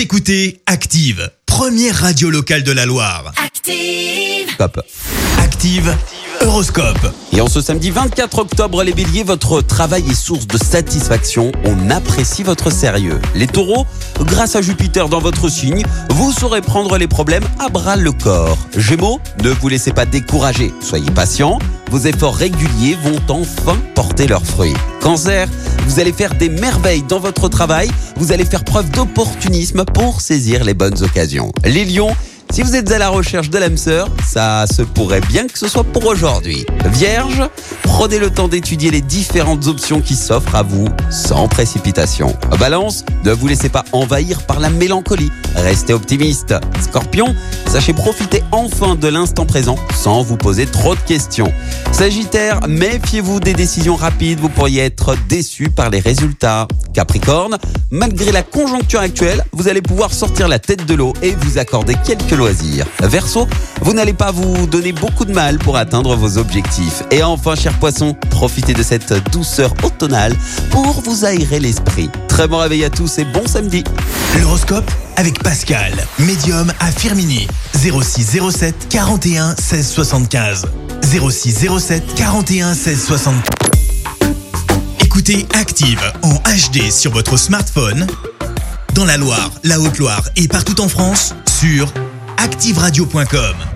Vous écoutez Active, première radio locale de la Loire. Active. Hop. Active, Horoscope. Et en ce samedi 24 octobre, les béliers, votre travail est source de satisfaction. On apprécie votre sérieux. Les taureaux, grâce à Jupiter dans votre signe, vous saurez prendre les problèmes à bras le corps. Gémeaux, ne vous laissez pas décourager. Soyez patient. Vos efforts réguliers vont enfin porter leurs fruits. Cancer, vous allez faire des merveilles dans votre travail. Vous allez faire preuve d'opportunisme pour saisir les bonnes occasions. Les lions, si vous êtes à la recherche de l'âme sœur, ça se pourrait bien que ce soit pour aujourd'hui. Vierge, prenez le temps d'étudier les différentes options qui s'offrent à vous sans précipitation. Balance, ne vous laissez pas envahir par la mélancolie. Restez optimiste. Scorpion, sachez profiter enfin de l'instant présent sans vous poser trop de questions. Sagittaire, méfiez-vous des décisions rapides, vous pourriez être déçu par les résultats. Capricorne, malgré la conjoncture actuelle, vous allez pouvoir sortir la tête de l'eau et vous accorder quelques Verseau, vous n'allez pas vous donner beaucoup de mal pour atteindre vos objectifs. Et enfin, cher poisson, profitez de cette douceur automnale pour vous aérer l'esprit. Très bon réveil à tous et bon samedi. L'horoscope avec Pascal, médium à Firmini. 06 07 41 16 75. 06 07 41 16 75. Écoutez Active en HD sur votre smartphone, dans la Loire, la Haute-Loire et partout en France, sur activeradio.com.